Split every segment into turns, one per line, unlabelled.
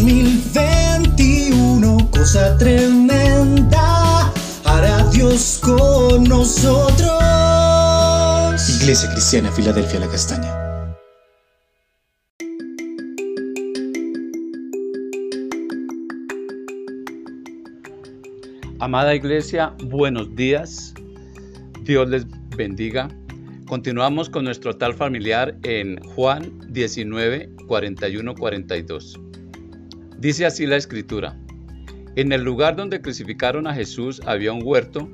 2021, cosa tremenda, hará Dios con nosotros.
Iglesia Cristiana, Filadelfia, la Castaña.
Amada iglesia, buenos días. Dios les bendiga. Continuamos con nuestro tal familiar en Juan 19, 41, 42. Dice así la escritura. En el lugar donde crucificaron a Jesús había un huerto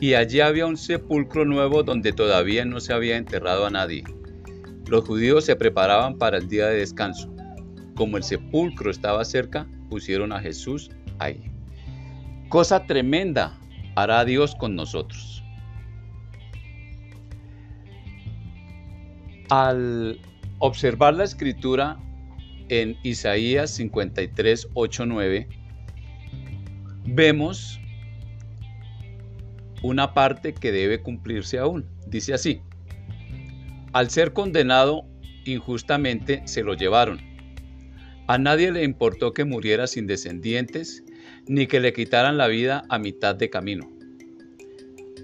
y allí había un sepulcro nuevo donde todavía no se había enterrado a nadie. Los judíos se preparaban para el día de descanso. Como el sepulcro estaba cerca, pusieron a Jesús ahí. Cosa tremenda hará Dios con nosotros. Al observar la escritura en Isaías 53, 8, 9, vemos una parte que debe cumplirse aún. Dice así, al ser condenado injustamente se lo llevaron. A nadie le importó que muriera sin descendientes, ni que le quitaran la vida a mitad de camino.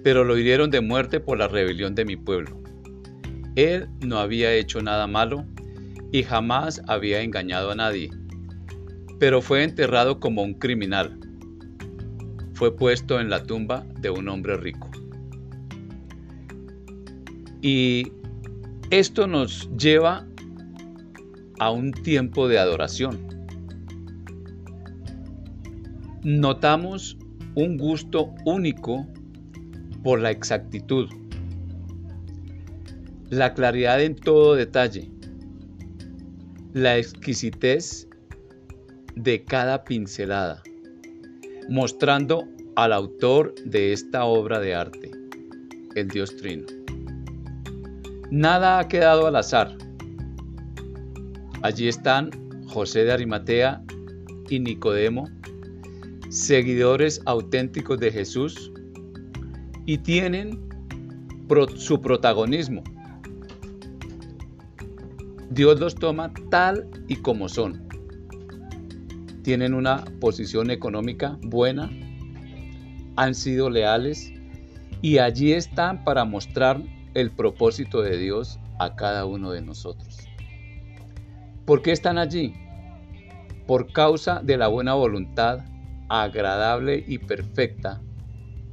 Pero lo hirieron de muerte por la rebelión de mi pueblo. Él no había hecho nada malo y jamás había engañado a nadie, pero fue enterrado como un criminal. Fue puesto en la tumba de un hombre rico. Y esto nos lleva a un tiempo de adoración. Notamos un gusto único por la exactitud, la claridad en todo detalle, la exquisitez de cada pincelada, mostrando al autor de esta obra de arte, el Dios Trino. Nada ha quedado al azar. Allí están José de Arimatea y Nicodemo, seguidores auténticos de Jesús, y tienen su protagonismo. Dios los toma tal y como son. Tienen una posición económica buena, han sido leales y allí están para mostrar el propósito de Dios a cada uno de nosotros. ¿Por qué están allí? Por causa de la buena voluntad agradable y perfecta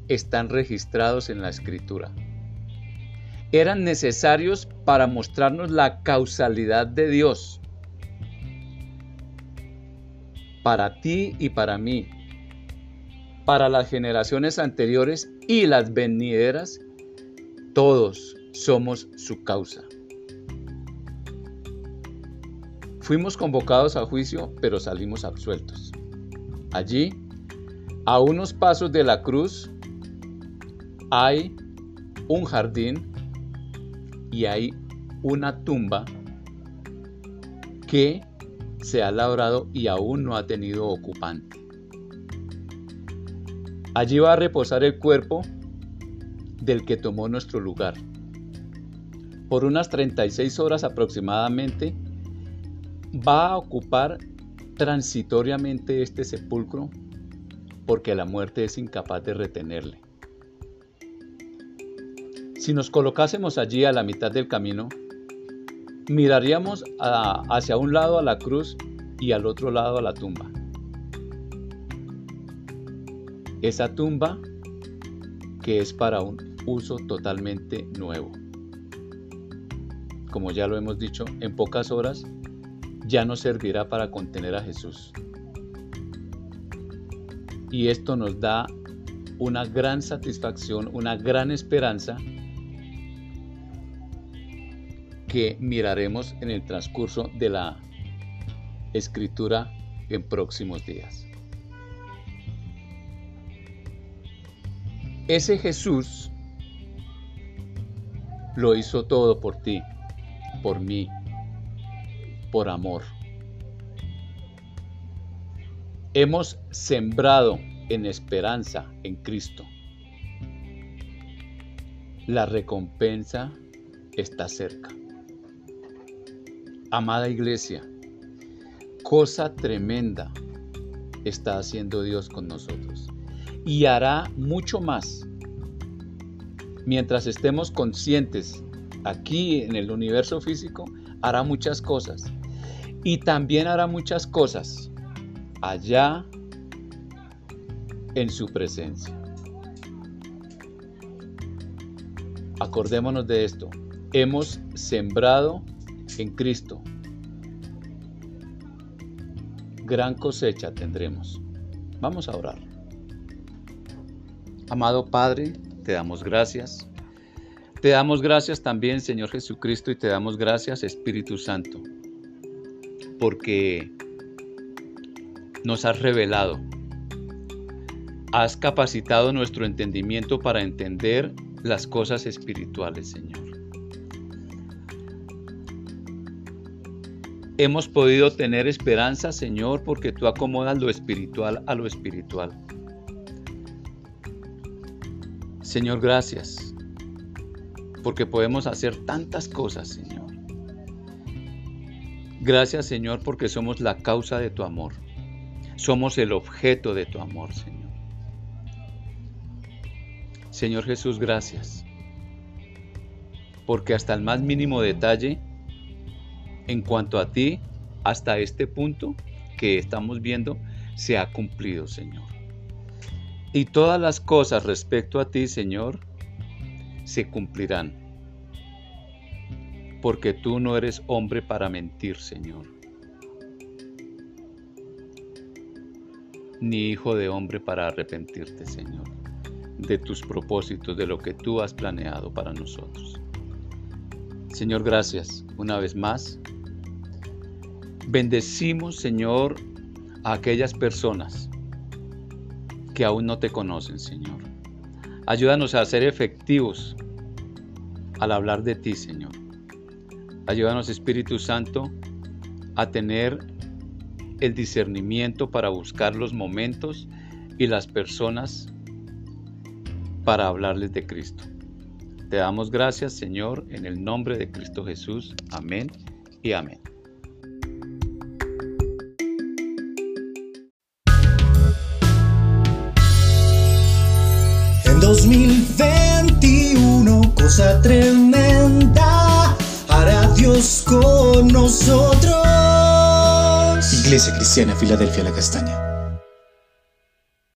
están registrados en la escritura. Eran necesarios para mostrarnos la causalidad de Dios. Para ti y para mí, para las generaciones anteriores y las venideras, todos somos su causa. Fuimos convocados a juicio, pero salimos absueltos. Allí, a unos pasos de la cruz, hay un jardín y hay una tumba que se ha labrado y aún no ha tenido ocupante. Allí va a reposar el cuerpo del que tomó nuestro lugar. Por unas 36 horas aproximadamente va a ocupar transitoriamente este sepulcro porque la muerte es incapaz de retenerle. Si nos colocásemos allí a la mitad del camino, miraríamos hacia un lado a la cruz y al otro lado a la tumba. Esa tumba que es para un uso totalmente nuevo. Como ya lo hemos dicho, en pocas horas ya no servirá para contener a Jesús. Y esto nos da una gran satisfacción, una gran esperanza que miraremos en el transcurso de la escritura en próximos días. Ese Jesús lo hizo todo por ti, por mí, por amor. Hemos sembrado en esperanza en Cristo. La recompensa está cerca. Amada iglesia, cosa tremenda está haciendo Dios con nosotros. Y hará mucho más. Mientras estemos conscientes aquí en el universo físico, hará muchas cosas. Y también hará muchas cosas allá en su presencia. Acordémonos de esto. Hemos sembrado en Cristo. Gran cosecha tendremos. Vamos a orar. Amado Padre, te damos gracias. Te damos gracias también, Señor Jesucristo, y te damos gracias, Espíritu Santo, porque nos has revelado, has capacitado nuestro entendimiento para entender las cosas espirituales, Señor. Hemos podido tener esperanza, Señor, porque tú acomodas lo espiritual a lo espiritual. Señor, gracias, porque podemos hacer tantas cosas, Señor. Gracias, Señor, porque somos la causa de tu amor. Somos el objeto de tu amor, Señor. Señor Jesús, gracias. Porque hasta el más mínimo detalle, en cuanto a ti, hasta este punto que estamos viendo, se ha cumplido, Señor. Y todas las cosas respecto a ti, Señor, se cumplirán. Porque tú no eres hombre para mentir, Señor. Ni hijo de hombre para arrepentirte, Señor de tus propósitos, de lo que tú has planeado para nosotros. Señor, gracias una vez más. Bendecimos, Señor, a aquellas personas que aún no te conocen, Señor. Ayúdanos a ser efectivos al hablar de ti, Señor. Ayúdanos, Espíritu Santo, a tener el discernimiento para buscar los momentos y las personas para hablarles de Cristo. Te damos gracias, Señor, en el nombre de Cristo Jesús. Amén y amén.
En 2021, cosa tremenda, hará Dios con nosotros.
Iglesia Cristiana Filadelfia La Castaña.